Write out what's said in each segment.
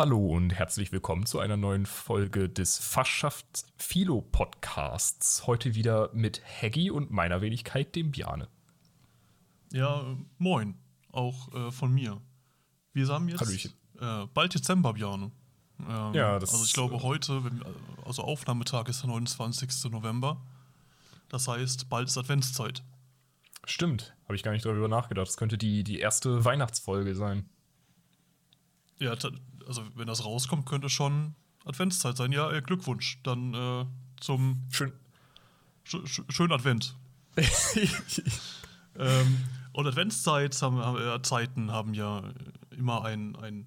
Hallo und herzlich willkommen zu einer neuen Folge des Fachschafts Philo Podcasts. Heute wieder mit Heggy und meiner Wenigkeit, dem Bjane. Ja, moin. Auch äh, von mir. Wir haben jetzt äh, bald Dezember, Bjane. Ähm, ja, das Also ich glaube äh, heute, wenn, also Aufnahmetag ist der 29. November. Das heißt, bald ist Adventszeit. Stimmt, habe ich gar nicht darüber nachgedacht. Das könnte die, die erste Weihnachtsfolge sein. Ja, also wenn das rauskommt, könnte schon Adventszeit sein. Ja, äh, Glückwunsch. Dann äh, zum schön, sch schönen Advent. ähm, und Adventszeit haben, äh, Zeiten haben ja immer ein, ein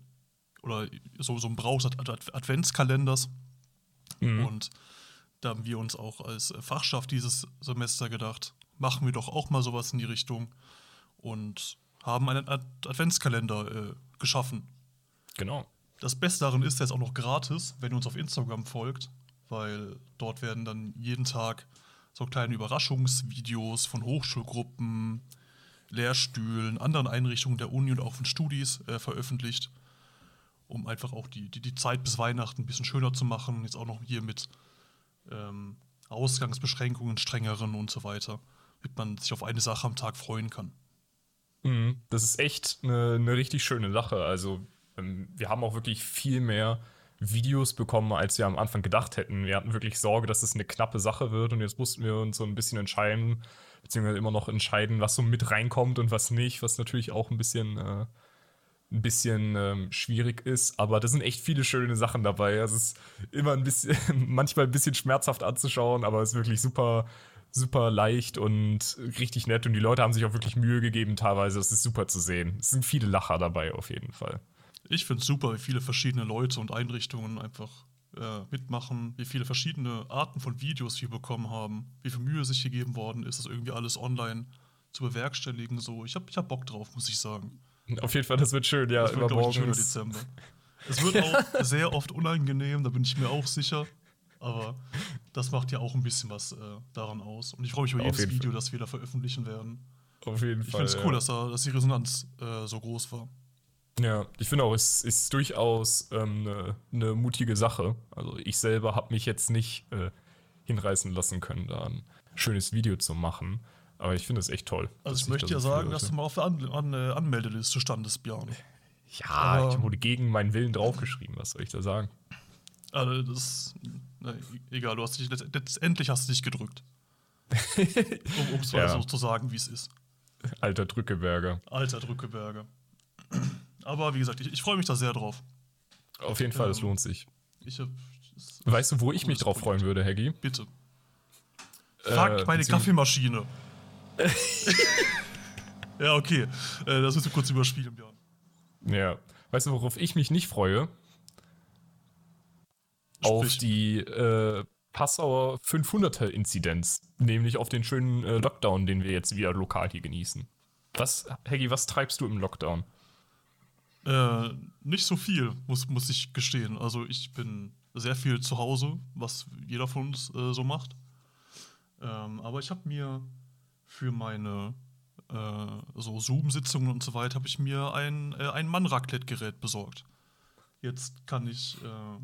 oder so, so ein Brauch Adventskalenders. Mhm. Und da haben wir uns auch als Fachschaft dieses Semester gedacht, machen wir doch auch mal sowas in die Richtung und haben einen Ad Adventskalender äh, geschaffen. Genau. Das Beste daran ist, der ist auch noch gratis, wenn ihr uns auf Instagram folgt, weil dort werden dann jeden Tag so kleine Überraschungsvideos von Hochschulgruppen, Lehrstühlen, anderen Einrichtungen der Uni und auch von Studis äh, veröffentlicht, um einfach auch die, die, die Zeit bis Weihnachten ein bisschen schöner zu machen. Jetzt auch noch hier mit ähm, Ausgangsbeschränkungen, strengeren und so weiter, damit man sich auf eine Sache am Tag freuen kann. Mhm, das ist echt eine, eine richtig schöne Sache. Also wir haben auch wirklich viel mehr Videos bekommen, als wir am Anfang gedacht hätten. Wir hatten wirklich Sorge, dass es eine knappe Sache wird und jetzt mussten wir uns so ein bisschen entscheiden, beziehungsweise immer noch entscheiden, was so mit reinkommt und was nicht, was natürlich auch ein bisschen, äh, ein bisschen ähm, schwierig ist. Aber da sind echt viele schöne Sachen dabei. Es ist immer ein bisschen, manchmal ein bisschen schmerzhaft anzuschauen, aber es ist wirklich super, super leicht und richtig nett und die Leute haben sich auch wirklich Mühe gegeben teilweise. Es ist super zu sehen. Es sind viele Lacher dabei auf jeden Fall. Ich finde es super, wie viele verschiedene Leute und Einrichtungen einfach äh, mitmachen, wie viele verschiedene Arten von Videos wir bekommen haben, wie viel Mühe sich gegeben worden ist, das irgendwie alles online zu bewerkstelligen. So, ich habe ich hab Bock drauf, muss ich sagen. Auf jeden Fall, das wird schön, ja. Das wird, ich, ein schöner Dezember. Es wird auch sehr oft unangenehm, da bin ich mir auch sicher. Aber das macht ja auch ein bisschen was äh, daran aus. Und ich freue mich über jedes Video, Fall. das wir da veröffentlichen werden. Auf jeden ich Fall. Ich finde es cool, ja. dass, da, dass die Resonanz äh, so groß war. Ja, ich finde auch, es ist durchaus eine ähm, ne, ne mutige Sache. Also ich selber habe mich jetzt nicht äh, hinreißen lassen können, da ein schönes Video zu machen. Aber ich finde es echt toll. Also ich möchte ja sagen, dass du mal auf der An An äh, Anmeldeliste standest, Björn. Ja, Aber ich wurde gegen meinen Willen draufgeschrieben, was soll ich da sagen? Also das, na, egal, du hast dich letztendlich hast du dich gedrückt. um es mal ja. so zu sagen, wie es ist. Alter Drückeberger. Alter Drückeberger. Aber wie gesagt, ich, ich freue mich da sehr drauf. Auf jeden Fall, es ähm, lohnt sich. Ich hab, weißt du, wo ich mich drauf freuen würde, Haggy? Bitte. Äh, Fuck, meine Kaffeemaschine. ja, okay. Äh, das müssen wir kurz überspielen, Björn. Ja. Weißt du, worauf ich mich nicht freue? Sprich. Auf die äh, Passauer 500er-Inzidenz. Nämlich auf den schönen äh, Lockdown, den wir jetzt wieder lokal hier genießen. Was, Haggy, was treibst du im Lockdown? Äh, nicht so viel, muss, muss ich gestehen. Also ich bin sehr viel zu Hause, was jeder von uns äh, so macht. Ähm, aber ich habe mir für meine äh, so Zoom-Sitzungen und so weiter, habe ich mir ein, äh, ein Mann-Raclette-Gerät besorgt. Jetzt kann ich äh,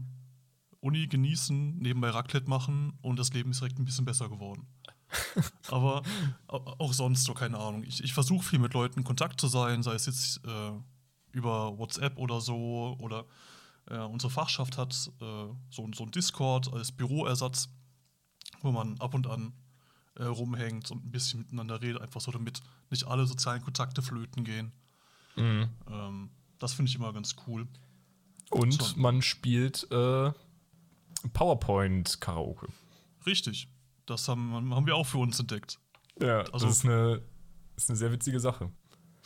Uni genießen, nebenbei Raclette machen und das Leben ist direkt ein bisschen besser geworden. aber auch sonst so, keine Ahnung. Ich, ich versuche viel mit Leuten in Kontakt zu sein, sei es jetzt äh, über WhatsApp oder so oder äh, unsere Fachschaft hat äh, so, so ein Discord als Büroersatz, wo man ab und an äh, rumhängt und ein bisschen miteinander redet, einfach so, damit nicht alle sozialen Kontakte flöten gehen. Mhm. Ähm, das finde ich immer ganz cool. Und so. man spielt äh, PowerPoint-Karaoke. Richtig. Das haben, haben wir auch für uns entdeckt. Ja, also, das ist eine, ist eine sehr witzige Sache.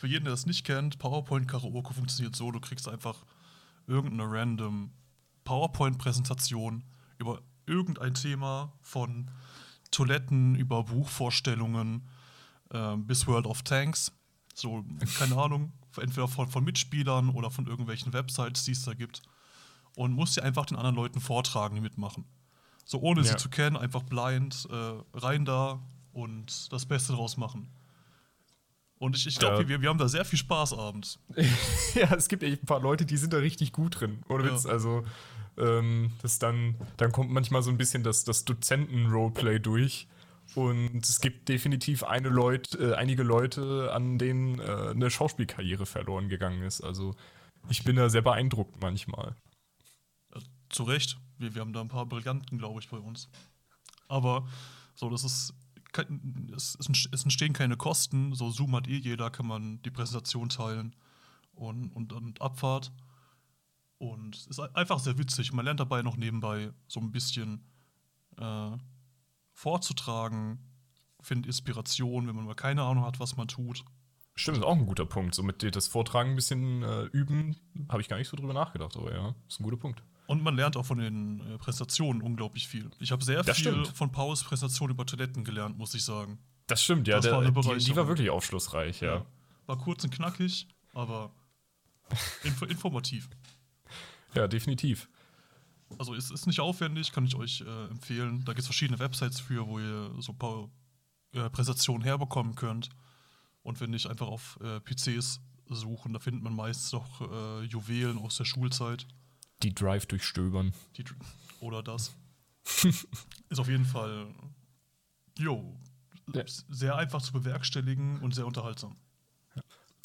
Für jeden, der das nicht kennt, PowerPoint Karaoke funktioniert so, du kriegst einfach irgendeine random PowerPoint-Präsentation über irgendein Thema von Toiletten über Buchvorstellungen äh, bis World of Tanks. So, keine Ahnung, entweder von, von Mitspielern oder von irgendwelchen Websites, die es da gibt. Und musst sie einfach den anderen Leuten vortragen, die mitmachen. So ohne ja. sie zu kennen, einfach blind, äh, rein da und das Beste draus machen. Und ich, ich glaube, ja. wir, wir haben da sehr viel Spaß abends. ja, es gibt echt ein paar Leute, die sind da richtig gut drin. Ohne Witz. Ja. Also, ähm, das dann, dann kommt manchmal so ein bisschen das, das Dozenten-Roleplay durch. Und es gibt definitiv eine Leut, äh, einige Leute, an denen äh, eine Schauspielkarriere verloren gegangen ist. Also ich bin da sehr beeindruckt manchmal. Ja, zu Recht. Wir, wir haben da ein paar Brillanten, glaube ich, bei uns. Aber so, das ist. Es, entstehen keine Kosten. So, Zoom hat eh jeder, kann man die Präsentation teilen und, und, und Abfahrt. Und es ist einfach sehr witzig. Man lernt dabei noch nebenbei so ein bisschen äh, vorzutragen, findet Inspiration, wenn man mal keine Ahnung hat, was man tut. Stimmt, ist auch ein guter Punkt. So mit das Vortragen ein bisschen äh, üben, habe ich gar nicht so drüber nachgedacht, aber ja, ist ein guter Punkt. Und man lernt auch von den äh, Präsentationen unglaublich viel. Ich habe sehr das viel stimmt. von Pauls Präsentation über Toiletten gelernt, muss ich sagen. Das stimmt, ja. Das der, war die, die, war wirklich aufschlussreich, ja. ja. War kurz und knackig, aber inf informativ. Ja, definitiv. Also es ist nicht aufwendig, kann ich euch äh, empfehlen. Da gibt es verschiedene Websites für, wo ihr so ein paar äh, Präsentationen herbekommen könnt. Und wenn nicht, einfach auf äh, PCs suchen, da findet man meistens noch äh, Juwelen aus der Schulzeit. Die Drive durchstöbern. Die, oder das. ist auf jeden Fall, jo, ja. sehr einfach zu bewerkstelligen und sehr unterhaltsam.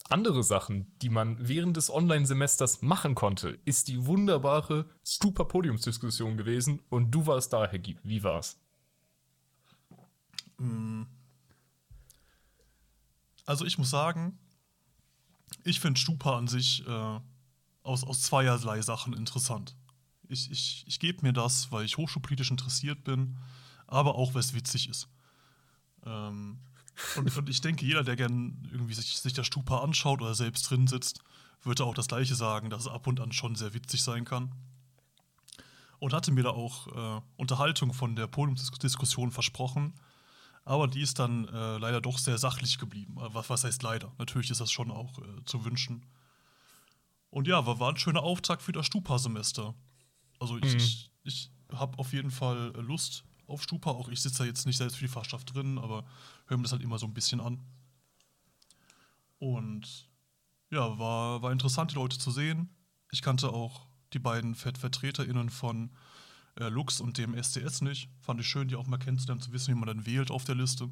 Andere Sachen, die man während des Online-Semesters machen konnte, ist die wunderbare Stupa-Podiumsdiskussion gewesen und du warst da, Herr Gieb. Wie war's? Mm. Also ich muss sagen, ich finde Stupa an sich äh, aus, aus zweierlei Sachen interessant. Ich, ich, ich gebe mir das, weil ich hochschulpolitisch interessiert bin, aber auch, weil es witzig ist. Ähm, und, und, ich denke, jeder, der gern irgendwie sich, sich der Stupa anschaut oder selbst drin sitzt, würde auch das Gleiche sagen, dass es ab und an schon sehr witzig sein kann. Und hatte mir da auch äh, Unterhaltung von der Podiumsdiskussion versprochen. Aber die ist dann äh, leider doch sehr sachlich geblieben. Äh, was, was heißt leider? Natürlich ist das schon auch äh, zu wünschen. Und ja, war, war ein schöner Auftakt für das Stupa-Semester. Also ich, mhm. ich, ich habe auf jeden Fall Lust auf Stupa. Auch ich sitze da jetzt nicht selbst für die Fachschaft drin, aber höre mir das halt immer so ein bisschen an. Und ja, war, war interessant, die Leute zu sehen. Ich kannte auch die beiden VertreterInnen von äh, Lux und dem SDS nicht. Fand ich schön, die auch mal kennenzulernen, zu wissen, wie man dann wählt auf der Liste.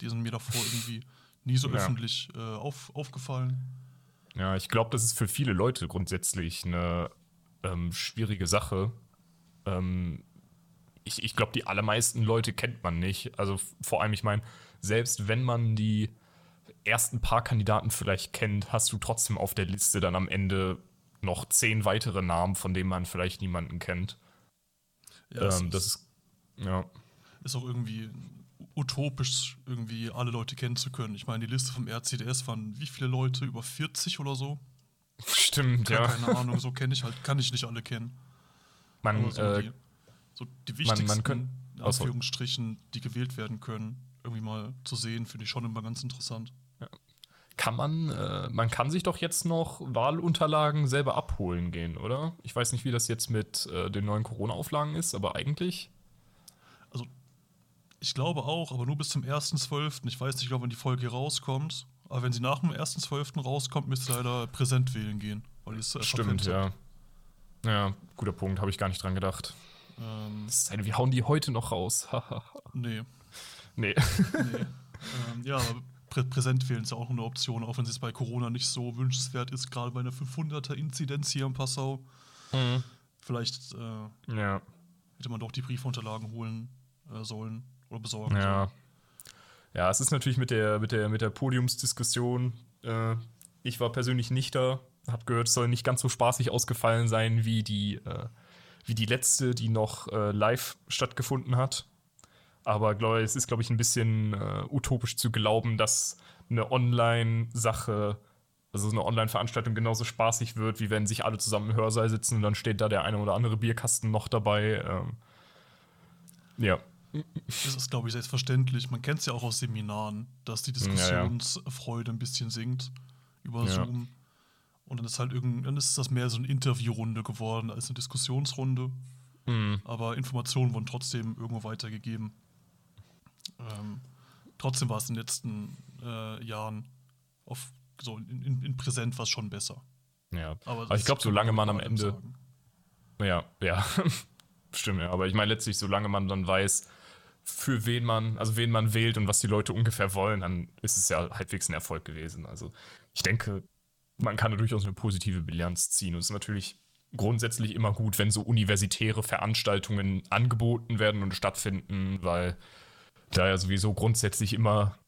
Die sind mir davor irgendwie nie so ja. öffentlich äh, auf, aufgefallen. Ja, ich glaube, das ist für viele Leute grundsätzlich eine ähm, schwierige Sache. Ähm, ich ich glaube, die allermeisten Leute kennt man nicht. Also vor allem, ich meine, selbst wenn man die ersten paar Kandidaten vielleicht kennt, hast du trotzdem auf der Liste dann am Ende noch zehn weitere Namen, von denen man vielleicht niemanden kennt. Ja, ähm, das ist, ja. Ist auch irgendwie utopisch, irgendwie alle Leute kennen zu können. Ich meine, die Liste vom RCDS waren wie viele Leute? Über 40 oder so? Stimmt, ja. Keine Ahnung, so kenne ich halt, kann ich nicht alle kennen. Man, so, äh, die, so die wichtigsten, man, man können, in Anführungsstrichen, die gewählt werden können, irgendwie mal zu sehen, finde ich schon immer ganz interessant. Ja. Kann man, äh, man kann sich doch jetzt noch Wahlunterlagen selber abholen gehen, oder? Ich weiß nicht, wie das jetzt mit äh, den neuen Corona-Auflagen ist, aber eigentlich. Ich glaube auch, aber nur bis zum 1.12. Ich weiß nicht, ob wenn die Folge rauskommt. Aber wenn sie nach dem 1.12. rauskommt, müsste leider präsent wählen gehen. Weil es, Stimmt, ja. Ja, guter Punkt, habe ich gar nicht dran gedacht. Ähm, das ist eine, wir hauen die heute noch raus. nee. Nee. nee. Ähm, ja, aber Prä präsent wählen ist ja auch eine Option, auch wenn es bei Corona nicht so wünschenswert ist, gerade bei einer 500er-Inzidenz hier in Passau. Mhm. Vielleicht äh, ja. hätte man doch die Briefunterlagen holen äh, sollen. Oder besorgen. Ja. Ja, es ist natürlich mit der, mit der, mit der Podiumsdiskussion. Äh, ich war persönlich nicht da, hab gehört, es soll nicht ganz so spaßig ausgefallen sein wie die, äh, wie die letzte, die noch äh, live stattgefunden hat. Aber glaub, es ist, glaube ich, ein bisschen äh, utopisch zu glauben, dass eine Online-Sache, also eine Online-Veranstaltung genauso spaßig wird, wie wenn sich alle zusammen im Hörsaal sitzen und dann steht da der eine oder andere Bierkasten noch dabei. Ähm, ja. Das ist, glaube ich, selbstverständlich. Man kennt es ja auch aus Seminaren, dass die Diskussionsfreude ein bisschen sinkt über ja. Zoom. Und dann ist halt irgend, dann ist das mehr so eine Interviewrunde geworden als eine Diskussionsrunde. Mhm. Aber Informationen wurden trotzdem irgendwo weitergegeben. Ähm, trotzdem war es in den letzten äh, Jahren auf so in, in, in Präsent war es schon besser. Ja. Aber Aber ich glaube, solange man am Ende. sagen. Ja, ja. Stimmt, ja. Aber ich meine letztlich, solange man dann weiß, für wen man, also wen man wählt und was die Leute ungefähr wollen, dann ist es ja halbwegs ein Erfolg gewesen. Also ich denke, man kann da durchaus eine positive Bilanz ziehen. Und es ist natürlich grundsätzlich immer gut, wenn so universitäre Veranstaltungen angeboten werden und stattfinden, weil da ja sowieso grundsätzlich immer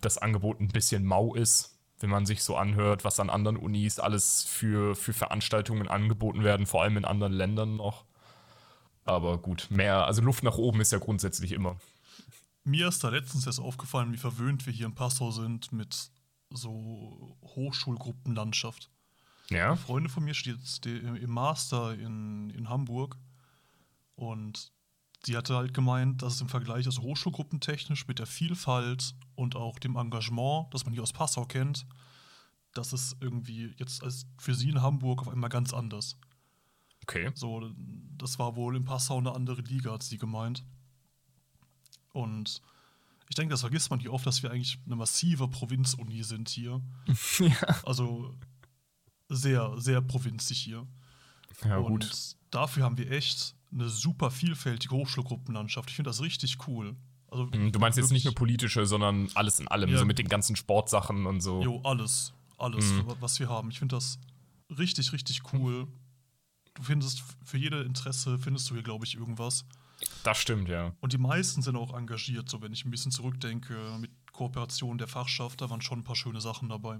das Angebot ein bisschen mau ist, wenn man sich so anhört, was an anderen Unis alles für, für Veranstaltungen angeboten werden, vor allem in anderen Ländern noch. Aber gut, mehr, also Luft nach oben ist ja grundsätzlich immer. Mir ist da letztens erst aufgefallen, wie verwöhnt wir hier in Passau sind mit so Hochschulgruppenlandschaft. Ja, Freunde von mir steht jetzt die- im Master in, in Hamburg und sie hatte halt gemeint, dass es im Vergleich also hochschulgruppentechnisch mit der Vielfalt und auch dem Engagement, das man hier aus Passau kennt, das ist irgendwie jetzt als für sie in Hamburg auf einmal ganz anders. Okay. So, das war wohl in Passau eine andere Liga, hat sie gemeint. Und ich denke, das vergisst man hier oft, dass wir eigentlich eine massive Provinzuni sind hier. ja. Also sehr, sehr provinzig hier. ja, und gut. dafür haben wir echt eine super vielfältige Hochschulgruppenlandschaft. Ich finde das richtig cool. Also Hm, Du meinst jetzt nicht nur politische, sondern alles in allem, Ja. so mit den ganzen Sportsachen und so. Jo, alles. Alles, Mhm. wa- was wir haben. Ich finde das richtig, richtig cool. Du findest für jede Interesse, findest du hier, glaube ich, irgendwas. Das stimmt, ja. Und die meisten sind auch engagiert, so wenn ich ein bisschen zurückdenke, mit Kooperation der Fachschaft, da waren schon ein paar schöne Sachen dabei.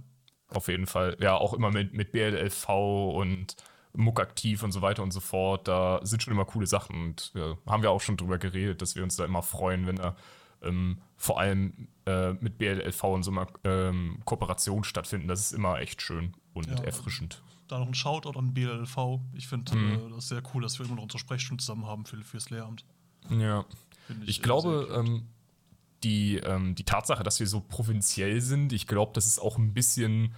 Auf jeden Fall. Ja, auch immer mit, mit BLLV und Muck aktiv und so weiter und so fort. Da sind schon immer coole Sachen. Und ja, haben wir auch schon drüber geredet, dass wir uns da immer freuen, wenn da ähm, vor allem äh, mit BLLV und so mal ähm, Kooperationen stattfinden. Das ist immer echt schön und Ja. erfrischend. Da noch ein Shoutout an BLLV. Ich finde Mhm. äh, das sehr cool, dass wir immer noch unsere Sprechstunde zusammen haben für, fürs Lehramt. Ja. Finde Ich äh, glaube, ähm, die, ähm, die Tatsache, dass wir so provinziell sind, ich glaube, das ist auch ein bisschen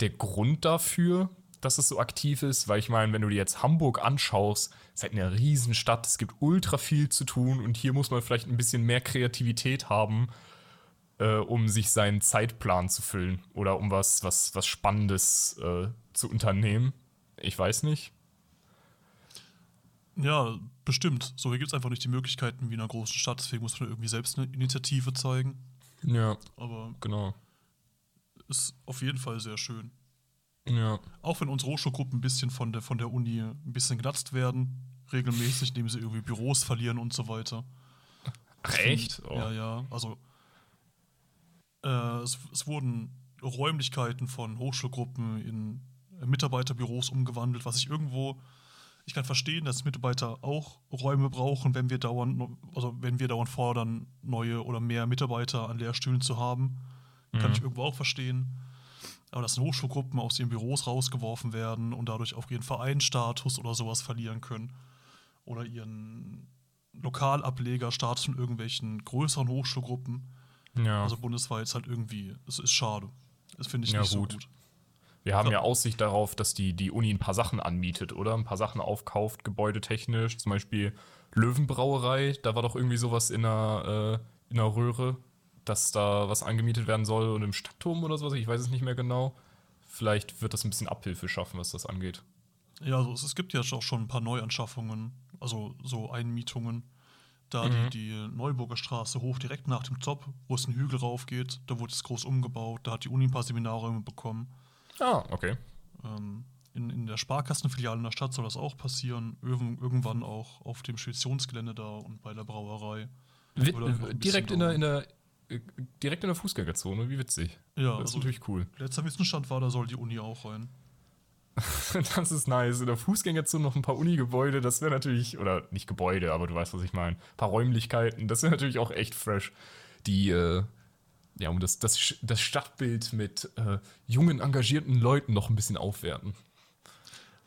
der Grund dafür, dass es so aktiv ist, weil ich meine, wenn du dir jetzt Hamburg anschaust, ist halt eine Riesenstadt, es gibt ultra viel zu tun und hier muss man vielleicht ein bisschen mehr Kreativität haben, äh, um sich seinen Zeitplan zu füllen oder um was, was, was Spannendes äh, zu unternehmen. Ich weiß nicht. Ja, bestimmt. So, hier gibt es einfach nicht die Möglichkeiten wie in einer großen Stadt, deswegen muss man irgendwie selbst eine Initiative zeigen. Ja, Aber genau. ist auf jeden Fall sehr schön. Ja. Auch wenn unsere Hochschulgruppen ein bisschen von der, von der Uni ein bisschen genutzt werden, regelmäßig, indem sie irgendwie Büros verlieren und so weiter. Ach, echt? Oh. Ja, ja. Also äh, es, es wurden Räumlichkeiten von Hochschulgruppen in Mitarbeiterbüros umgewandelt, was ich irgendwo. Ich kann verstehen, dass Mitarbeiter auch Räume brauchen, wenn wir dauernd, also wenn wir dauernd fordern, neue oder mehr Mitarbeiter an Lehrstühlen zu haben. Kann ich irgendwo auch verstehen. Aber dass Hochschulgruppen aus ihren Büros rausgeworfen werden und dadurch auch ihren Vereinsstatus oder sowas verlieren können. Oder ihren Lokalablegerstatus von irgendwelchen größeren Hochschulgruppen. Ja. Also bundesweit ist halt irgendwie, es ist schade. Das finde ich Ja, nicht gut. so gut. Wir haben ja Aussicht darauf, dass die, die Uni ein paar Sachen anmietet, oder? Ein paar Sachen aufkauft, gebäudetechnisch. Zum Beispiel Löwenbrauerei, da war doch irgendwie sowas in einer, äh, in einer Röhre, dass da was angemietet werden soll und im Stadtturm oder sowas, ich weiß es nicht mehr genau. Vielleicht wird das ein bisschen Abhilfe schaffen, was das angeht. Ja, also es, es gibt ja auch schon ein paar Neuanschaffungen, also so Einmietungen. Da Mhm. die, die Neuburger Straße hoch direkt nach dem Top, wo es einen Hügel rauf geht, da wurde es groß umgebaut, da hat die Uni ein paar Seminarräume bekommen. Ah, okay. Ähm, in, in der Sparkassenfiliale in der Stadt soll das auch passieren. Irgend, irgendwann auch auf dem Speditionsgelände da und bei der Brauerei. Wi- Oder noch ein direkt in der, in der, äh, direkt in der Fußgängerzone, wie witzig. Ja, Das ist also natürlich cool. letzter Wissensstand war, da soll die Uni auch rein. Das ist nice. In der Fußgängerzone noch ein paar Uni-Gebäude, das wäre natürlich, oder nicht Gebäude, aber du weißt, was ich meine. Ein paar Räumlichkeiten, das wäre natürlich auch echt fresh. Die, äh, ja, um das, das, das Stadtbild mit äh, jungen, engagierten Leuten noch ein bisschen aufwerten.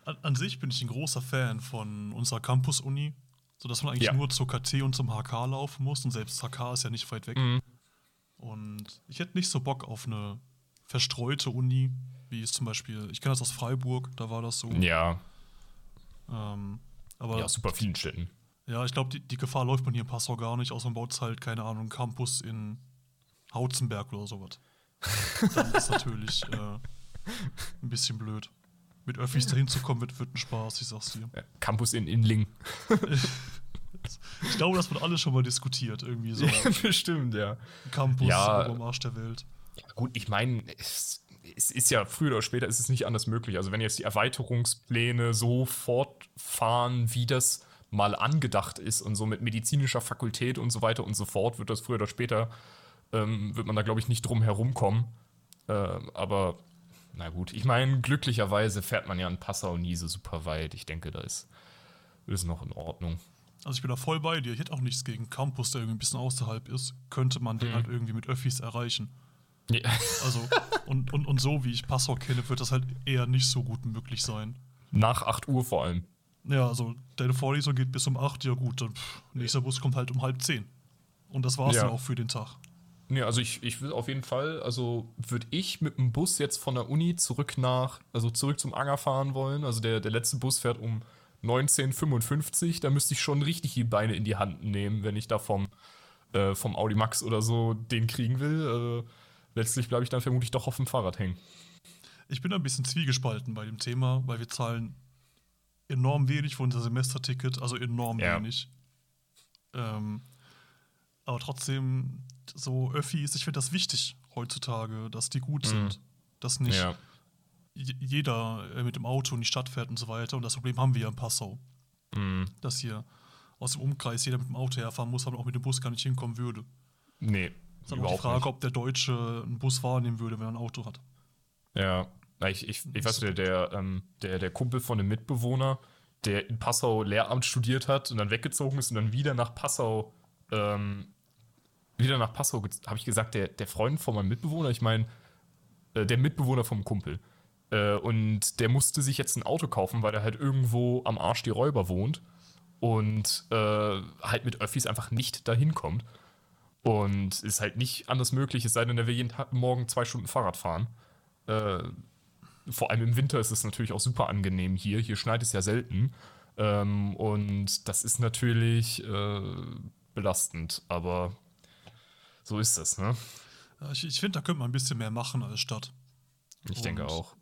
An, an sich bin ich ein großer Fan von unserer Campus-Uni, sodass man eigentlich Ja. nur zur KT und zum HK laufen muss und selbst HK ist ja nicht weit weg. Mhm. Und ich hätte nicht so Bock auf eine verstreute Uni, wie es zum Beispiel, ich kenne das aus Freiburg, da war das so. Ja, Ähm, aber ja, super vielen Städten. ja, ich glaube, die, die Gefahr läuft man hier in Passau gar nicht, außer man baut halt, keine Ahnung, Campus in Hautzenberg oder sowas. dann ist natürlich äh, ein bisschen blöd. Mit Öffis dahin zu kommen, wird, wird ein Spaß, ich sag's dir. Ja, Campus in Inling. ich glaube, das wird alles schon mal diskutiert, irgendwie so. Bestimmt, ja. Campus Ja. am Arsch der Welt. Ja, gut, ich meine, es, es ist ja früher oder später ist es nicht anders möglich. Also wenn jetzt die Erweiterungspläne so fortfahren, wie das mal angedacht ist und so mit medizinischer Fakultät und so weiter und so fort, wird das früher oder später, ähm, wird man da, glaube ich, nicht drum herumkommen. Ähm, aber na gut, ich meine, glücklicherweise fährt man ja in Passau nie so super weit. Ich denke, da ist, ist noch in Ordnung. Also ich bin da voll bei dir. Ich hätte auch nichts gegen Campus, der irgendwie ein bisschen außerhalb ist. Könnte man den halt irgendwie mit Öffis erreichen. Ja. Also, und, und, und so wie ich Passau kenne, wird das halt eher nicht so gut möglich sein. Nach 8 Uhr vor allem. Ja, also deine Vorlesung geht bis um 8, ja gut, dann pff, nächster Bus kommt halt um halb 10. Und das war's Ja. dann auch für den Tag. Nee, also ich, ich will auf jeden Fall, also würde ich mit dem Bus jetzt von der Uni zurück nach, also zurück zum Anger fahren wollen. Also der, der letzte Bus fährt um 19.55, da müsste ich schon richtig die Beine in die Hand nehmen, wenn ich da vom, äh, vom Audi Max oder so den kriegen will. Äh, letztlich bleibe ich dann vermutlich doch auf dem Fahrrad hängen. Ich bin ein bisschen zwiegespalten bei dem Thema, weil wir zahlen enorm wenig für unser Semesterticket, also enorm Ja. wenig. Ähm, aber trotzdem, so Öffis, ich finde das wichtig heutzutage, dass die gut sind. Dass nicht Ja. jeder äh, mit dem Auto in die Stadt fährt und so weiter. Und das Problem haben wir ja in Passau. Mhm. Dass hier aus dem Umkreis jeder mit dem Auto herfahren muss, aber auch mit dem Bus gar nicht hinkommen würde. Nee, Ist aber auch die Frage, nicht. ob der Deutsche einen Bus wahrnehmen würde, wenn er ein Auto hat. Ja, ich, ich, ich weiß, der, der, ähm, der, der Kumpel von einem Mitbewohner, der in Passau Lehramt studiert hat und dann weggezogen ist und dann wieder nach Passau, ähm, wieder nach Passau, habe ich gesagt, der, der Freund von meinem Mitbewohner, ich meine, äh, der Mitbewohner vom Kumpel. Äh, und der musste sich jetzt ein Auto kaufen, weil er halt irgendwo am Arsch die Räuber wohnt und äh, halt mit Öffis einfach nicht dahin kommt. Und ist halt nicht anders möglich, es sei denn, er will jeden Tag morgen zwei Stunden Fahrrad fahren. Äh, vor allem im Winter ist es natürlich auch super angenehm hier. Hier schneit es ja selten. Ähm, und das ist natürlich äh, belastend, aber so ist es, ne? Ja, Ich, ich finde, da könnte man ein bisschen mehr machen als Stadt. Ich denke Und- auch.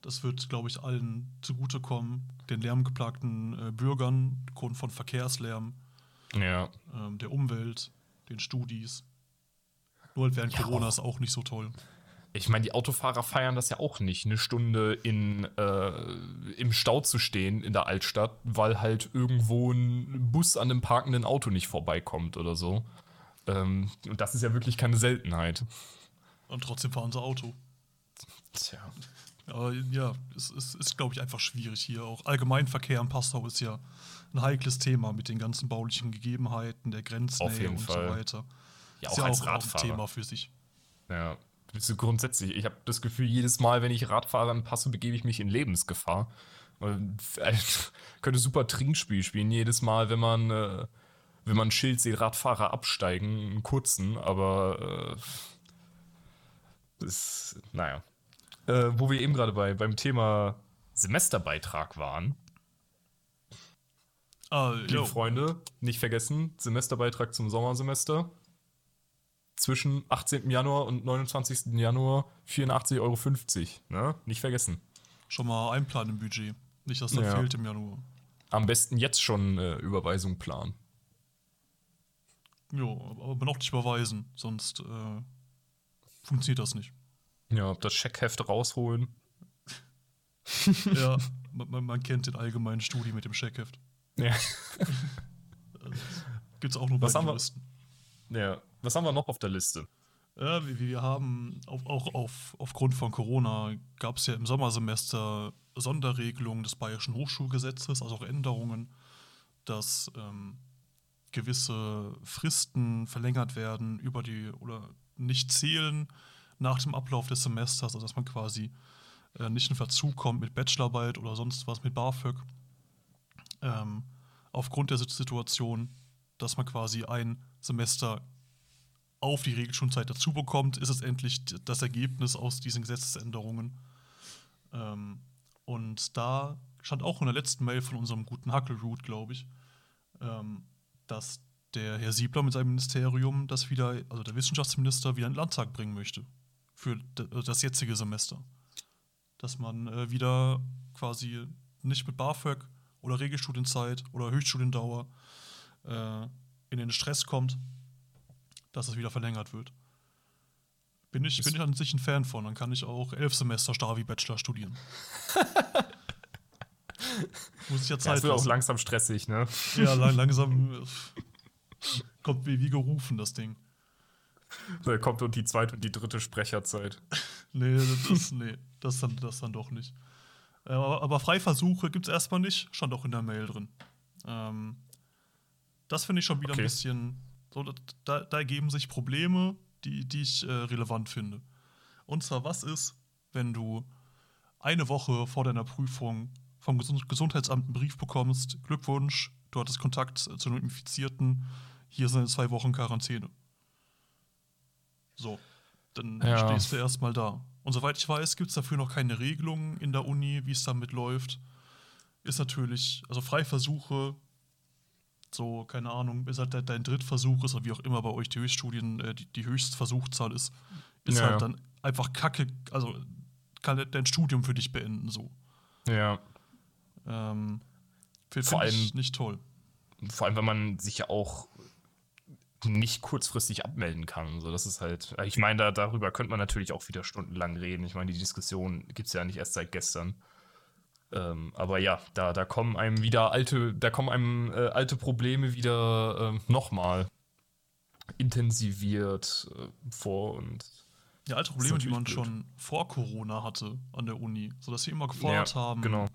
Das wird, glaube ich, allen zugutekommen. Den lärmgeplagten äh, Bürgern, Grund von Verkehrslärm, Ja. ähm, der Umwelt, den Studis. Nur halt während Ja, Corona ist auch nicht so toll. Ich meine, die Autofahrer feiern das ja auch nicht, eine Stunde in, äh, im Stau zu stehen in der Altstadt, weil halt irgendwo ein Bus an einem parkenden Auto nicht vorbeikommt oder so. Ähm, und das ist ja wirklich keine Seltenheit. Und trotzdem fahren sie Auto. Tja. Aber ja, es, es ist, glaube ich, einfach schwierig hier. Auch Allgemeinverkehr in Passau ist ja ein heikles Thema mit den ganzen baulichen Gegebenheiten, der Grenznähe und Fall. so weiter. Ja, ist auch ja als auch, auch ein Radfahrer. Thema für sich. Ja, so grundsätzlich. Ich habe das Gefühl, jedes Mal, wenn ich Radfahrer passe, begebe ich mich in Lebensgefahr. Und, äh, könnte super Trinkspiel spielen. Jedes Mal, wenn man, äh, wenn man ein Schild sieht, Radfahrer absteigen, einen kurzen, aber äh, das, naja. Äh, wo wir eben gerade bei, beim Thema Semesterbeitrag waren. Ah, Liebe. Freunde, nicht vergessen, Semesterbeitrag zum Sommersemester. Zwischen 18. Januar und 29. Januar 84,50 Euro. Ne? Nicht vergessen. schon mal einplanen im Budget. Nicht, dass da Ja. fehlt im Januar. Am besten jetzt schon äh, Überweisung planen. Jo, aber noch nicht überweisen, sonst äh, funktioniert das nicht. Ja, das Scheckheft rausholen. ja, man, man- man kennt den allgemeinen Studi mit dem Scheckheft. Ja. Gibt's auch nur Was bei haben wir- Juristen. ja. Was haben wir noch auf der Liste? Ja, wir, wir haben auf, auch auf, aufgrund von Corona gab es ja im Sommersemester Sonderregelungen des Bayerischen Hochschulgesetzes, also auch Änderungen, dass ähm, gewisse Fristen verlängert werden über die oder nicht zählen nach dem Ablauf des Semesters, also dass man quasi äh, nicht in Verzug kommt mit Bachelorarbeit oder sonst was mit BAföG. Ähm, aufgrund der Situation, dass man quasi ein Semester auf die Regelschulzeit dazu bekommt, ist es endlich das Ergebnis aus diesen Gesetzesänderungen. Ähm, und da stand auch in der letzten Mail von unserem guten Hackelroot, glaube ich, ähm, dass der Herr Siebler mit seinem Ministerium das wieder, also der Wissenschaftsminister, wieder in den Landtag bringen möchte. für das jetzige Semester. Dass man äh, wieder quasi nicht mit BAföG oder Regelstudienzeit oder Höchststudiendauer äh, in den Stress kommt, dass es wieder verlängert wird. Bin ich, bin ich an sich ein Fan von. Dann kann ich auch elf Semester Stavi-Bachelor studieren. Muss ich ja Zeit ja, Das wird auch langsam stressig, ne? Ja, lang, langsam äh, kommt wie, wie gerufen, das Ding. Da kommt und die zweite und die dritte Sprecherzeit. nee, das, nee, das, dann, das dann doch nicht. Äh, aber, aber Freiversuche gibt es erstmal nicht, stand auch in der Mail drin. Ähm, das finde ich schon wieder okay. ein bisschen. So, da, da, ergeben sich Probleme, die, die ich äh, relevant finde. Und zwar, was ist, wenn du eine Woche vor deiner Prüfung vom Gesundheitsamt einen Brief bekommst: Glückwunsch, du hattest Kontakt zu einem Infizierten, hier sind zwei Wochen Quarantäne. So, dann ja. stehst du erstmal da. Und soweit ich weiß, gibt es dafür noch keine Regelungen in der Uni, wie es damit läuft. Ist natürlich, also Freiversuche, so, keine Ahnung, ist halt dein Drittversuch ist oder wie auch immer bei euch die Höchststudien, äh, die, die Höchstversuchzahl ist, ist ja. halt dann einfach kacke, also kann dein Studium für dich beenden, so. Ja. Ähm, Vor allem nicht toll. Vor allem, wenn man sich ja auch nicht kurzfristig abmelden kann. So, das ist halt, ich meine, da, darüber könnte man natürlich auch wieder stundenlang reden. Ich meine, die Diskussion gibt es ja nicht erst seit gestern. Ähm, aber ja, da, da kommen einem wieder alte, da kommen einem äh, alte Probleme wieder äh, nochmal intensiviert äh, vor und ja, alte Probleme, die man blöd. schon vor Corona hatte an der Uni, sodass sie immer gefordert ja, haben, genau.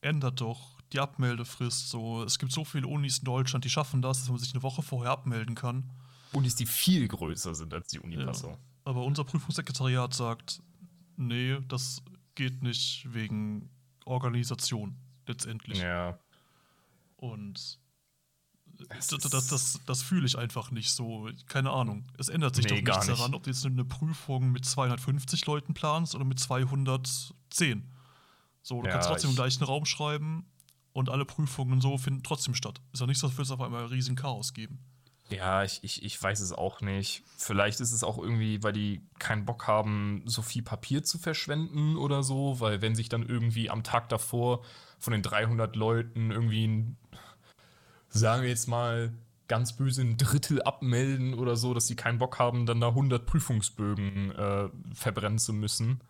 ändert doch die Abmeldefrist. So, es gibt so viele Unis in Deutschland, die schaffen das, dass man sich eine Woche vorher abmelden kann. Unis, die viel größer sind als die Uni Passau. Ja, aber unser Prüfungssekretariat sagt, nee, das geht nicht wegen Organisation letztendlich. Ja. Und das, das, das, das fühle ich einfach nicht so. Keine Ahnung. Es ändert sich nee, doch nichts nicht. daran, ob du jetzt eine Prüfung mit 250 Leuten planst oder mit 210. So, du ja, kannst trotzdem im gleichen Raum schreiben und alle Prüfungen so finden trotzdem statt. Ist ja nicht so, als würde es auf einmal ein riesen Chaos geben. Ja, ich, ich, ich weiß es auch nicht. Vielleicht ist es auch irgendwie, weil die keinen Bock haben, so viel Papier zu verschwenden oder so, weil wenn sich dann irgendwie am Tag davor von den 300 Leuten irgendwie, ein, sagen wir jetzt mal, ganz böse ein Drittel abmelden oder so, dass sie keinen Bock haben, dann da 100 Prüfungsbögen äh, verbrennen zu müssen.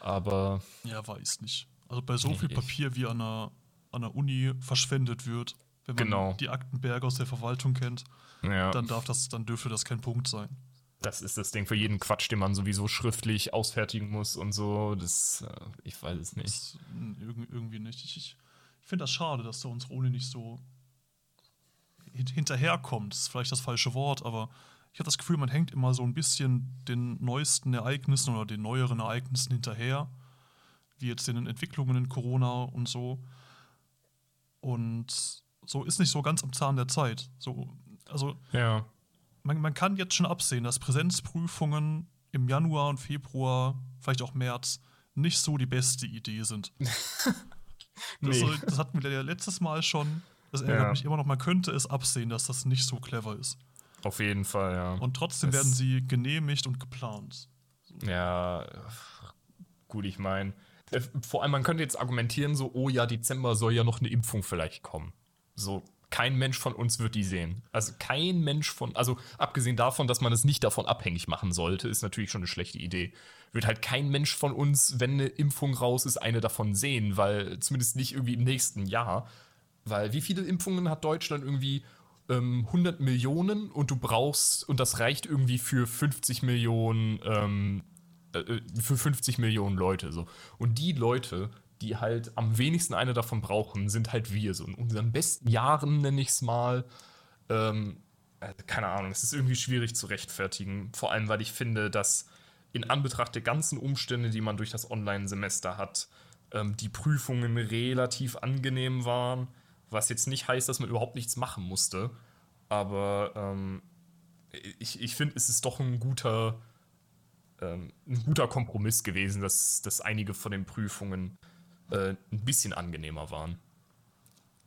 Aber. Ja, weiß nicht. Also bei so nee, viel Papier wie an einer an der Uni verschwendet wird, wenn man genau. die Aktenberge aus der Verwaltung kennt, ja. dann darf das, dann dürfte das kein Punkt sein. Das ist das Ding für jeden Quatsch, den man sowieso schriftlich ausfertigen muss und so. Das, äh, ich weiß es nicht. Das, irgendwie nicht. Ich, ich finde das schade, dass da unsere Uni nicht so hinterherkommt. Das ist vielleicht das falsche Wort, aber ich habe das Gefühl, man hängt immer so ein bisschen den neuesten Ereignissen oder den neueren Ereignissen hinterher, wie jetzt den Entwicklungen in Corona und so. Und so ist nicht so ganz am Zahn der Zeit. So, also ja. man, man kann jetzt schon absehen, dass Präsenzprüfungen im Januar und Februar, vielleicht auch März, nicht so die beste Idee sind. nee. das, das, hatten wir ja letztes Mal schon. Das ärgert ja. mich immer noch. Man könnte es absehen, dass das nicht so clever ist. Auf jeden Fall, ja. Und trotzdem es werden sie genehmigt und geplant. So. Ja, gut, ich meine, vor allem, man könnte jetzt argumentieren, so, oh ja, Dezember soll ja noch eine Impfung vielleicht kommen. So, kein Mensch von uns wird die sehen. Also kein Mensch von, also abgesehen davon, dass man es nicht davon abhängig machen sollte, ist natürlich schon eine schlechte Idee. Wird halt kein Mensch von uns, wenn eine Impfung raus ist, eine davon sehen, weil zumindest nicht irgendwie im nächsten Jahr. Weil wie viele Impfungen hat Deutschland irgendwie? Ähm, 100 Millionen und du brauchst, und das reicht irgendwie für 50 Millionen ähm, äh, für 50 Millionen Leute so. Und die Leute, die halt am wenigsten eine davon brauchen, sind halt wir. So in unseren besten Jahren nenne ich es mal. Ähm, äh, keine Ahnung, es ist irgendwie schwierig zu rechtfertigen. Vor allem, weil ich finde, dass in Anbetracht der ganzen Umstände, die man durch das Online-Semester hat, ähm, die Prüfungen relativ angenehm waren. Was jetzt nicht heißt, dass man überhaupt nichts machen musste. Aber ähm, ich, ich finde, es ist doch ein guter ähm, ein guter Kompromiss gewesen, dass, dass einige von den Prüfungen äh, ein bisschen angenehmer waren.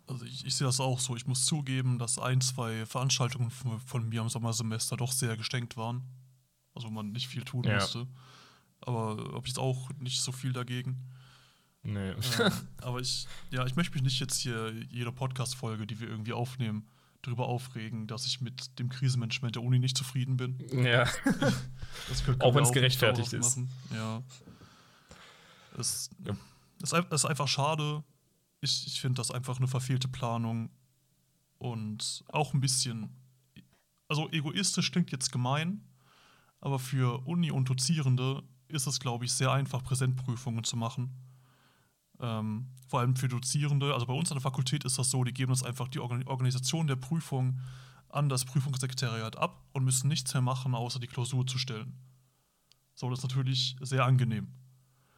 Also ich, ich sehe das auch so. Ich muss zugeben, dass ein, zwei Veranstaltungen von, von mir am Sommersemester doch sehr gestenkt waren. Also man nicht viel tun ja. musste. aber habe ich jetzt auch nicht so viel dagegen. Nee. Ähm, aber ich, ja, ich möchte mich nicht jetzt hier jede Podcast-Folge, die wir irgendwie aufnehmen, darüber aufregen, dass ich mit dem Krisenmanagement der Uni nicht zufrieden bin. ja. Auch wenn es gerechtfertigt ist. Ja. Es, Ja. es ist einfach schade. Ich, ich finde das einfach eine verfehlte Planung und auch ein bisschen. Also egoistisch klingt jetzt gemein, aber für Uni und Dozierende ist es, glaube ich, sehr einfach, Präsentprüfungen zu machen. Ähm, vor allem für Dozierende. Also bei uns an der Fakultät ist das so, die geben uns einfach die Organ Organisation der Prüfung an das Prüfungssekretariat ab und müssen nichts mehr machen, außer die Klausur zu stellen. So, das ist natürlich sehr angenehm.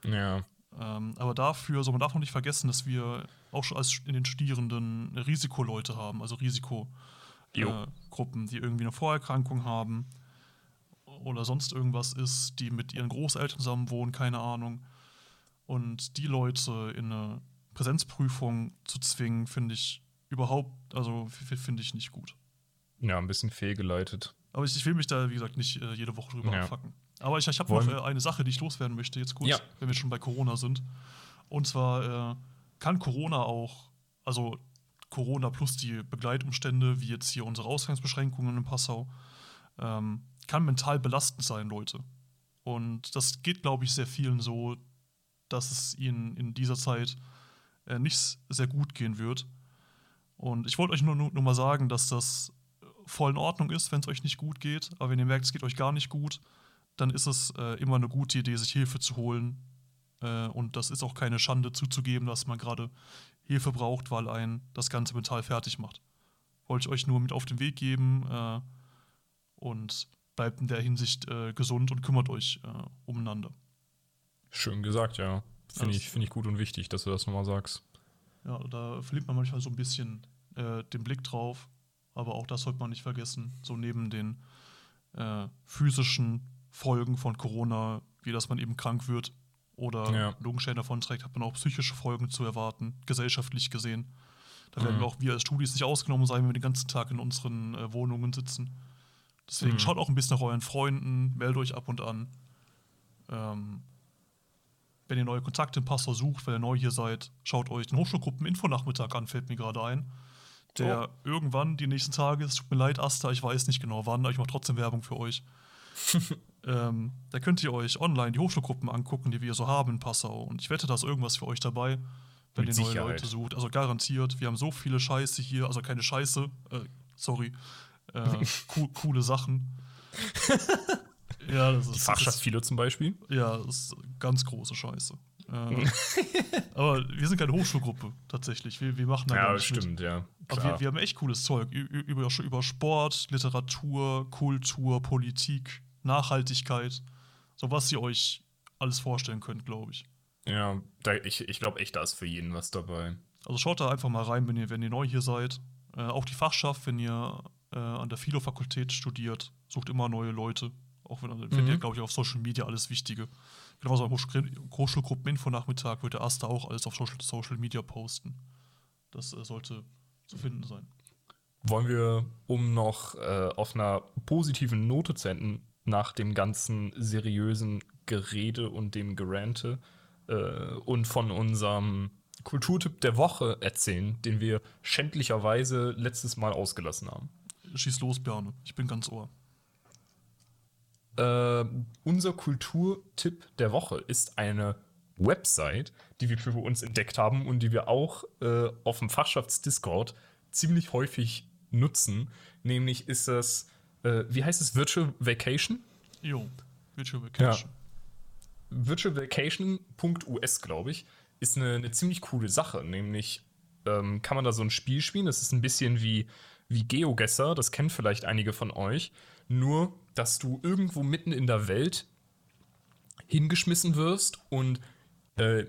ja. Ähm, aber dafür, so man darf auch nicht vergessen, dass wir auch schon als in den Studierenden Risikoleute haben, also. Risikogruppen, die irgendwie eine Vorerkrankung haben oder sonst irgendwas ist, die mit ihren Großeltern zusammen wohnen, keine Ahnung. Und die Leute in eine Präsenzprüfung zu zwingen, finde ich überhaupt, also finde ich nicht gut. Ja, ein bisschen fehlgeleitet. Aber ich, ich will mich da, wie gesagt, nicht äh, jede Woche drüber Ja. abfacken. Aber ich, ich habe noch äh, eine Sache, die ich loswerden möchte, jetzt kurz, Ja. wenn wir schon bei Corona sind. Und zwar äh, kann Corona auch, also Corona plus die Begleitumstände, wie jetzt hier unsere Ausgangsbeschränkungen in Passau, ähm, kann mental belastend sein, Leute. Und das geht, glaube ich, sehr vielen so, dass es ihnen in dieser Zeit äh, nicht sehr gut gehen wird. Und ich wollte euch nur, nur, mal sagen, dass das voll in Ordnung ist, wenn es euch nicht gut geht. Aber wenn ihr merkt, es geht euch gar nicht gut, dann ist es äh, immer eine gute Idee, sich Hilfe zu holen. Äh, und das ist auch keine Schande zuzugeben, dass man gerade Hilfe braucht, weil ein das Ganze mental fertig macht. Wollte ich euch nur mit auf den Weg geben äh, und bleibt in der Hinsicht äh, gesund und kümmert euch äh, umeinander. Schön gesagt, ja. Finde ich, find ich gut und wichtig, dass du das nochmal sagst. Ja, da verliert man manchmal so ein bisschen äh, den Blick drauf, aber auch das sollte man nicht vergessen. So neben den äh, physischen Folgen von Corona, wie dass man eben krank wird oder Ja. Lungenschäden davonträgt, hat man auch psychische Folgen zu erwarten, gesellschaftlich gesehen. Da werden Mhm. wir auch wir als Studis nicht ausgenommen sein, wenn wir den ganzen Tag in unseren äh, Wohnungen sitzen. Deswegen Mhm. schaut auch ein bisschen nach euren Freunden, meldet euch ab und an. Ähm, wenn ihr neue Kontakte in Passau sucht, wenn ihr neu hier seid, schaut euch den Hochschulgruppen-Info-Nachmittag an, fällt mir gerade ein. Der irgendwann die nächsten Tage, es tut mir leid, Asta, ich weiß nicht genau wann, aber ich mache trotzdem Werbung für euch. ähm, da könnt ihr euch online die Hochschulgruppen angucken, die wir so haben in Passau. Und ich wette, da ist irgendwas für euch dabei, wenn Mit ihr neue Sicherheit. Leute sucht. Also garantiert, wir haben so viele Scheiße hier, also keine Scheiße, äh, sorry, äh, co coole Sachen. ja, das ist Die Fachschaft das Philo zum Beispiel. ja, das ist ganz große Scheiße. Äh, aber wir sind keine Hochschulgruppe, tatsächlich. Wir, wir machen da Ja, nicht mit. stimmt, ja. Aber Klar. wir, wir haben echt cooles Zeug. Über, über Sport, Literatur, Kultur, Politik, Nachhaltigkeit. So was ihr euch alles vorstellen könnt, glaube ich. ja, da, ich, ich glaube echt, da ist für jeden was dabei. Also schaut da einfach mal rein, wenn ihr, wenn ihr neu hier seid. Äh, auch die Fachschaft, wenn ihr äh, an der Philo-Fakultät studiert, sucht immer neue Leute. Auch wenn also, findet ihr, glaube ich, auf Social Media alles Wichtige. Genauso Hochschul Hochschulgruppen-Info-Nachmittag wird der Asta auch alles auf Social, Social Media posten. Das äh, sollte zu finden sein. Wollen wir, um noch äh, auf einer positiven Note zu enden, nach dem ganzen seriösen Gerede und dem Gerante äh, und von unserem Kulturtipp der Woche erzählen, den wir schändlicherweise letztes Mal ausgelassen haben. Schieß los, Bjarne. Ich bin ganz ohr. Äh, unser Kulturtipp der Woche ist eine Website, die wir für uns entdeckt haben und die wir auch äh, auf dem Fachschafts-Discord ziemlich häufig nutzen. Nämlich ist das, äh, wie heißt es, Virtual Vacation? Jo, Virtual Vacation. virtualvacation.us, glaube ich, ist eine, eine ziemlich coole Sache. Nämlich ähm, kann man da so ein Spiel spielen. Das ist ein bisschen wie, wie GeoGuessr, das kennen vielleicht einige von euch. Nur, dass du irgendwo mitten in der Welt hingeschmissen wirst und äh,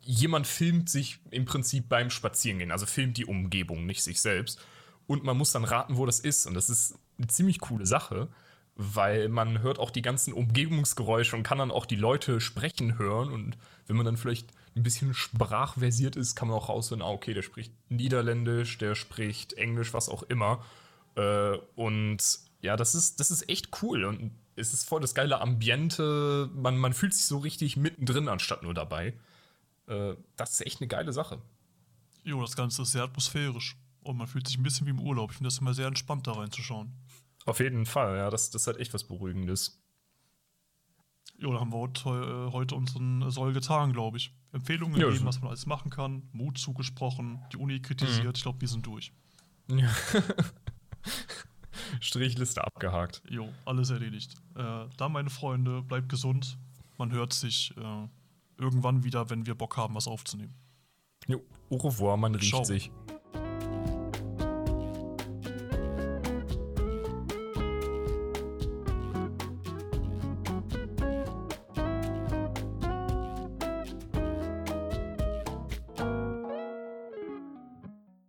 jemand filmt sich im Prinzip beim Spazierengehen, also filmt die Umgebung, nicht sich selbst. Und man muss dann raten, wo das ist. Und das ist eine ziemlich coole Sache, weil man hört auch die ganzen Umgebungsgeräusche und kann dann auch die Leute sprechen hören. Und wenn man dann vielleicht ein bisschen sprachversiert ist, kann man auch raushören, ah, okay, der spricht Niederländisch, der spricht Englisch, was auch immer. Äh, und ja, das ist, das ist echt cool. Und es ist voll das geile Ambiente. Man, man fühlt sich so richtig mittendrin, anstatt nur dabei. Äh, das ist echt eine geile Sache. Jo, das Ganze ist sehr atmosphärisch. Und man fühlt sich ein bisschen wie im Urlaub. Ich finde das immer sehr entspannt, da reinzuschauen. Auf jeden Fall, ja. Das, das hat echt was Beruhigendes. Jo, da haben wir heute, äh, heute unseren Soll getan, glaube ich. Empfehlungen Ja, gegeben, so- was man alles machen kann. Mut zugesprochen, die Uni kritisiert. Mhm. Ich glaube, wir sind durch. Ja. Strichliste abgehakt. Jo, alles erledigt. Äh, da, meine Freunde, bleibt gesund. Man hört sich äh, irgendwann wieder, wenn wir Bock haben, was aufzunehmen. Jo, au revoir, man riecht Ciao. sich.